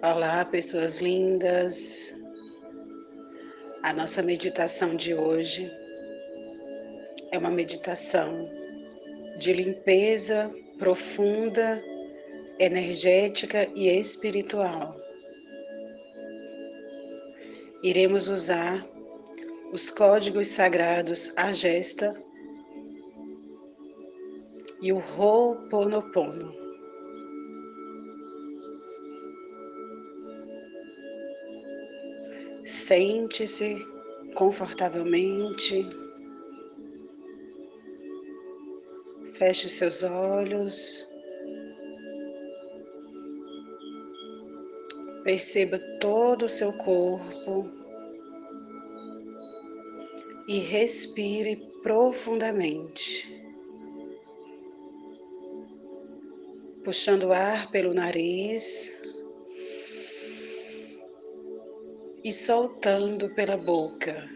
Olá, pessoas lindas. A nossa meditação de hoje é uma meditação de limpeza profunda, energética e espiritual. Iremos usar os códigos sagrados Agesta e o Ho'oponopono. Sente-se confortavelmente. Feche os seus olhos. Perceba todo o seu corpo e respire profundamente. Puxando o ar pelo nariz. E soltando pela boca.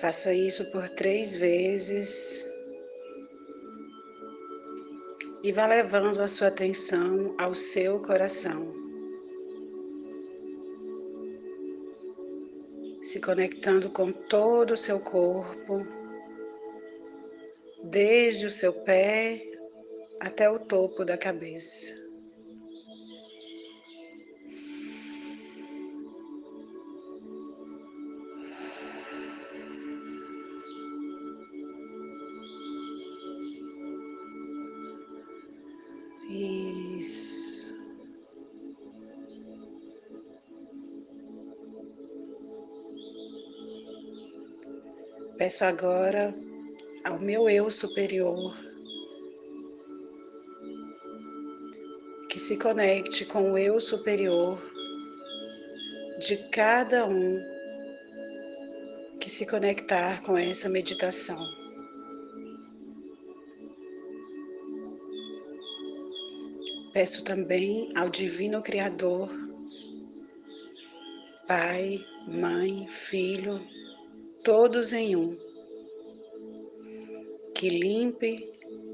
Faça isso por três vezes e vá levando a sua atenção ao seu coração. Se conectando com todo o seu corpo, desde o seu pé até o topo da cabeça. Peço agora ao meu eu superior se conecte com o eu superior de cada um que se conectar com essa meditação. Peço também ao Divino Criador, Pai, Mãe, Filho, todos em um, que limpe,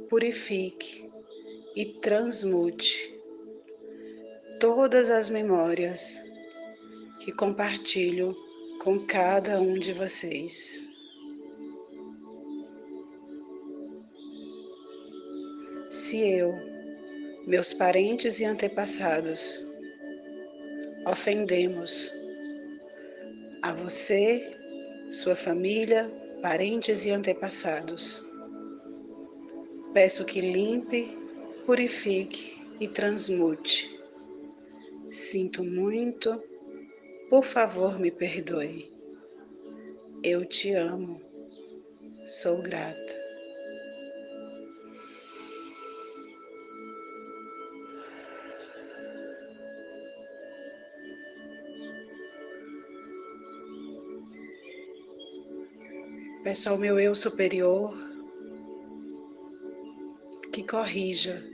purifique e transmute todas as memórias que compartilho com cada um de vocês. Se eu, meus parentes e antepassados, ofendemos a você, sua família, parentes e antepassados, peço que limpe, purifique e transmute Sinto muito, por favor me perdoe. Eu te amo, sou grata. Peço ao meu eu superior que corrija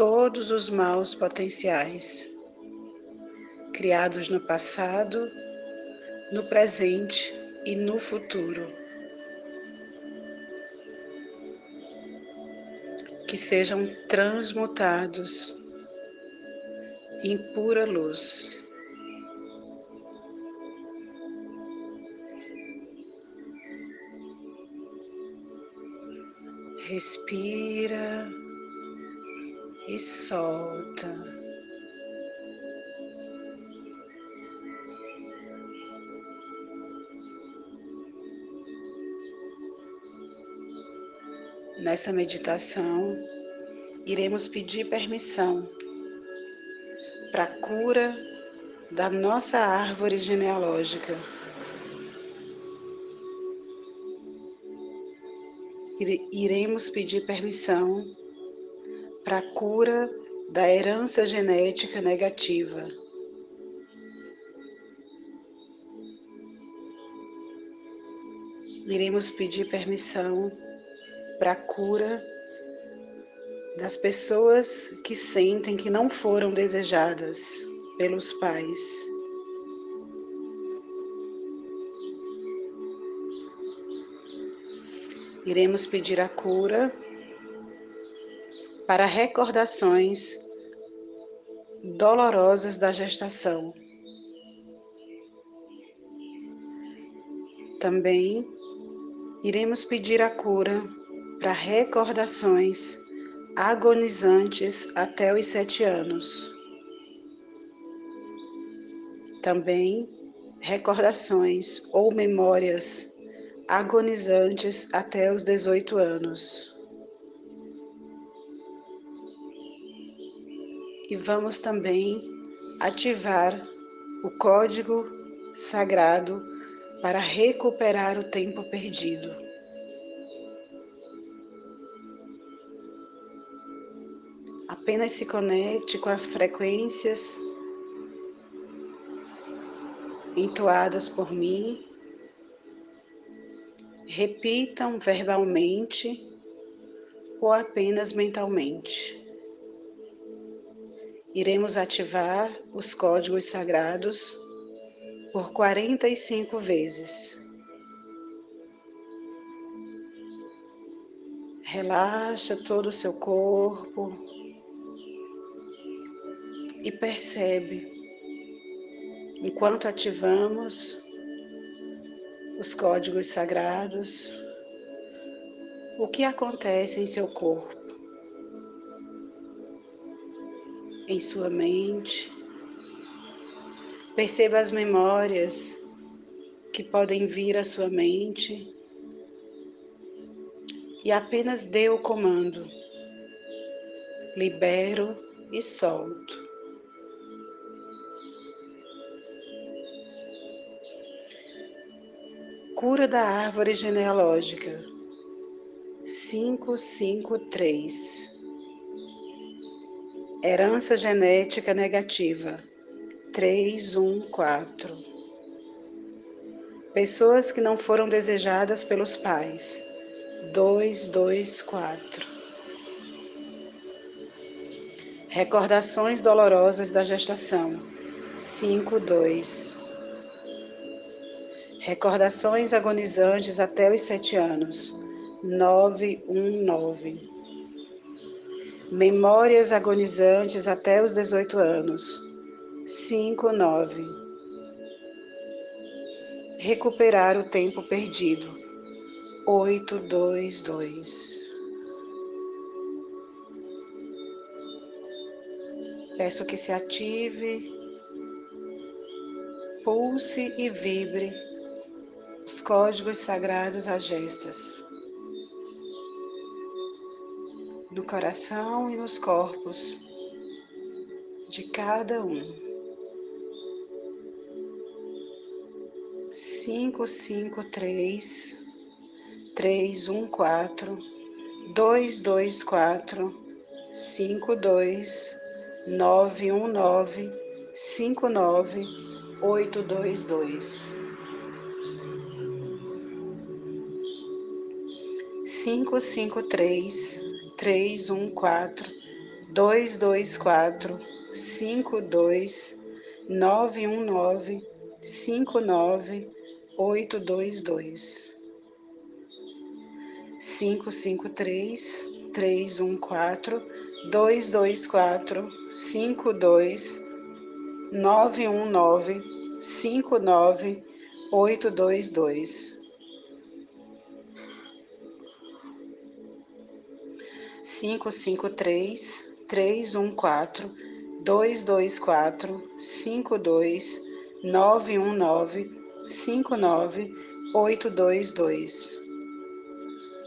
todos os maus potenciais criados no passado, no presente e no futuro. Que sejam transmutados em pura luz. Respira e solta. Nessa meditação, iremos pedir permissão para a cura da nossa árvore genealógica. Iremos pedir permissão para a cura da herança genética negativa. Iremos pedir permissão para a cura das pessoas que sentem que não foram desejadas pelos pais. Iremos pedir a cura para recordações dolorosas da gestação. Também iremos pedir a cura para recordações agonizantes até os sete anos. Também recordações ou memórias agonizantes até os 18 anos. E vamos também ativar o código sagrado para recuperar o tempo perdido. Apenas se conecte com as frequências entoadas por mim. Repitam verbalmente ou apenas mentalmente. Iremos ativar os códigos sagrados por 45 vezes. Relaxa todo o seu corpo e percebe, enquanto ativamos os códigos sagrados, o que acontece em seu corpo, em sua mente, Perceba as memórias que podem vir à sua mente e apenas dê o comando. Libero e solto. Cura da árvore genealógica 553 Herança genética negativa 314. Pessoas que não foram desejadas pelos pais. 224. Recordações dolorosas da gestação. 52. Recordações agonizantes até os sete anos. 919. Memórias agonizantes até os 18 anos cinco, nove. Recuperar o tempo perdido. Oito, dois, dois. Peço que se ative, pulse e vibre os códigos sagrados a gestas no coração e nos corpos de cada um. cinco, cinco, três, três, um, quatro, dois, dois, quatro, cinco, dois, nove, um, nove, cinco, nove, oito, dois, dois. Cinco, cinco, três, três, um, quatro, dois, dois, quatro, cinco, dois, nove, um, nove cinco nove oito dois dois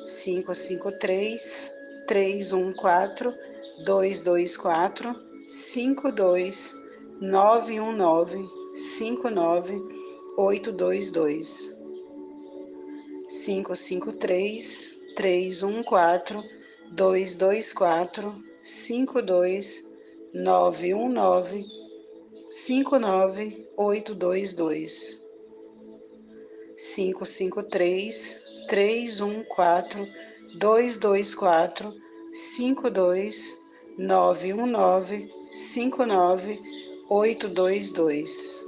cinco cinco três três um quatro dois dois quatro cinco dois nove um nove cinco nove oito dois dois.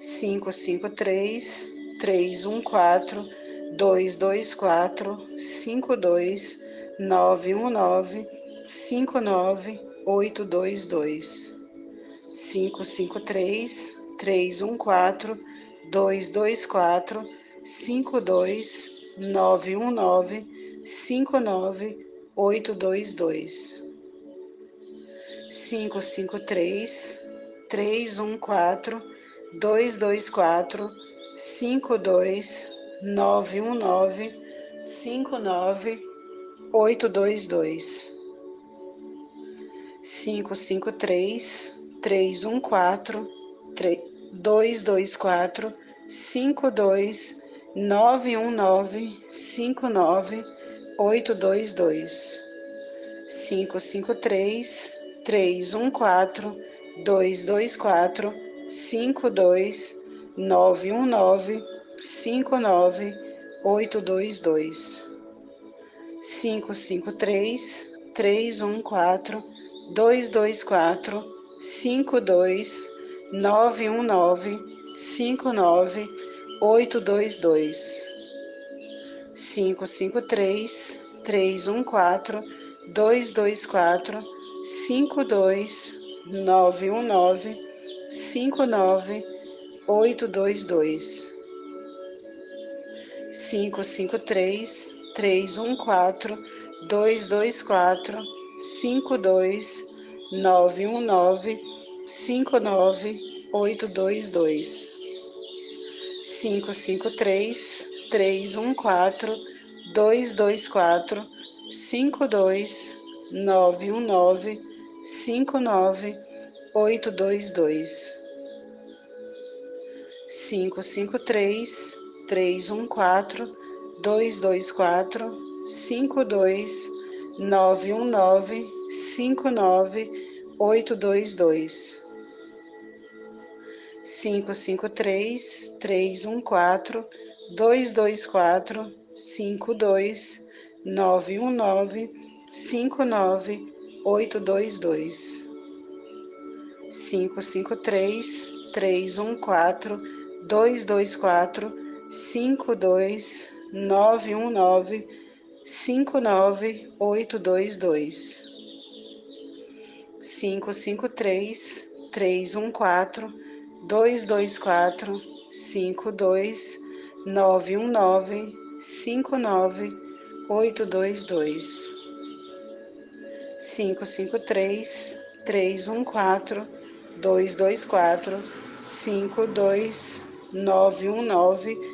cinco cinco três três 224 52 919 59822 553 314 224 52 919 59822 553 314 224 52 919 59 822 553 314 224 52 919 59 822 553 314 224 52 919 59 822 553 314 224 52 919 59 822 553 314 224 52 919 59 822 553 314 224 52 919 59 822 553 314 224 52 919 59 822 553 314 224 52 919 59 822 553 314 224 52 919 59 822 553 314 224 52 919 59 822 553 314 224 52 919 59 822 553 314 224 52 919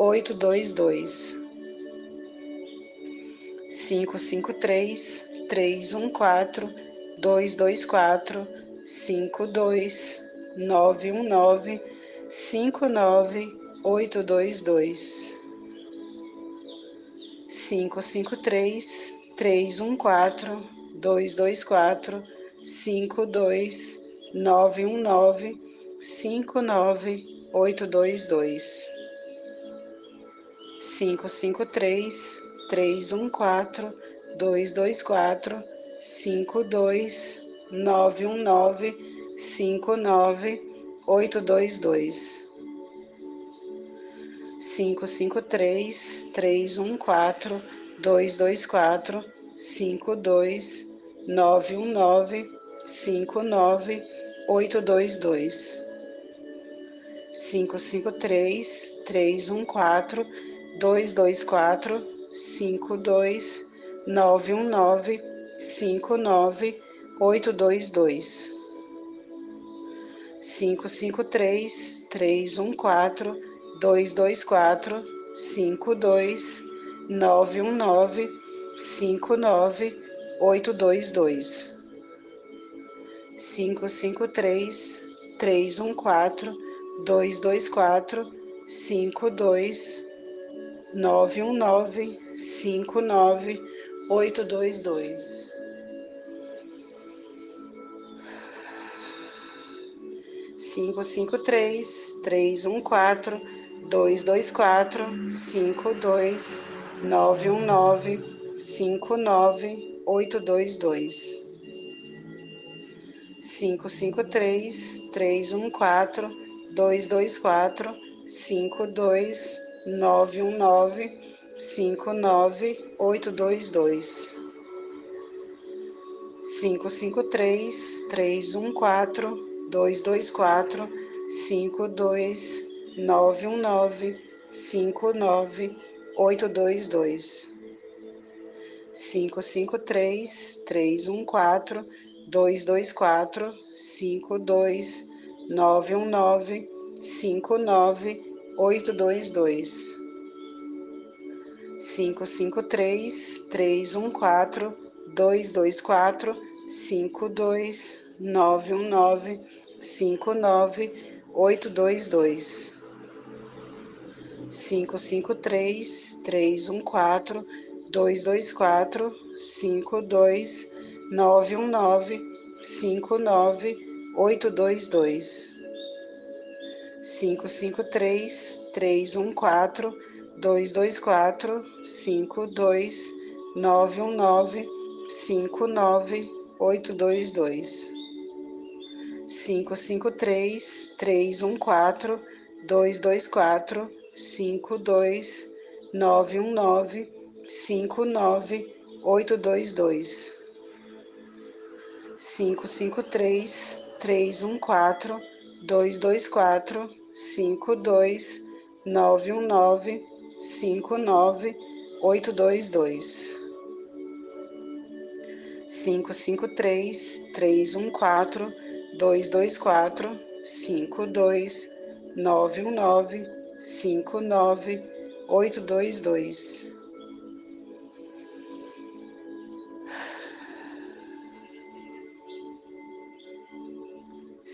822 553 314 224 52 919 59 822 553 314 224 52 919 59 822 553 314 224 52 919 59 822 553 314 224 52 919 59 822 553 314 224 52 919 59 822 553 314 224 52 919 59 822 553 314 224 52 919 59822. Cinco, cinco, três, três, um, quatro, dois, dois, quatro, cinco, dois, nove, um, nove, cinco, nove, oito, dois, dois. Cinco, cinco, três, três, um, quatro, dois, dois, quatro, cinco, dois, 919 59 822 553 314 224 52 919 59 822 553 314 224 52 919 59 822 553 314 224 52 919 59 822 553 314 224 52 919 59 822 553 314 224 52 919 59 822 553 314 224 52 919 59 822 553 314 224 52 919 59 822 553 314 224 52 919 59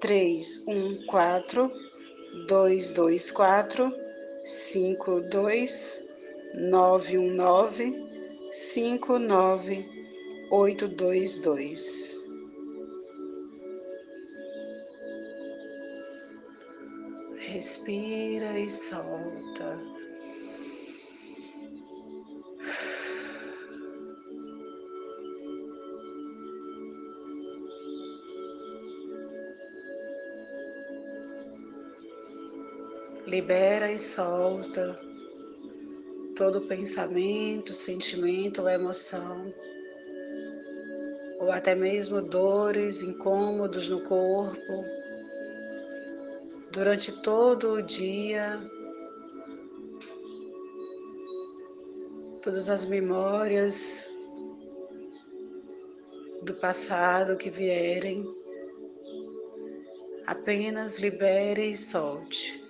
três um quatro dois dois quatro cinco dois nove um nove cinco nove oito dois dois. Respira e solta. Libera e solta todo pensamento, sentimento ou emoção, ou até mesmo dores, incômodos no corpo durante todo o dia, todas as memórias do passado que vierem, apenas libere e solte.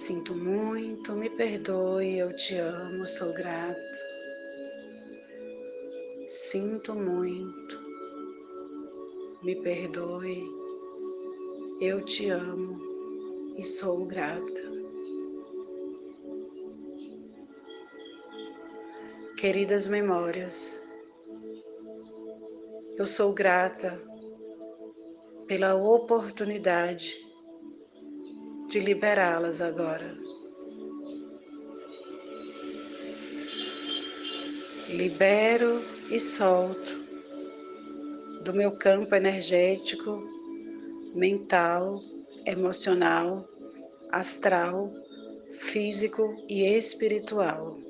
Sinto muito, me perdoe, eu te amo, sou grato. Sinto muito, me perdoe, eu te amo e sou grata. Queridas memórias, eu sou grata pela oportunidade de liberá-las agora. Libero e solto do meu campo energético mental, emocional, astral, físico e espiritual.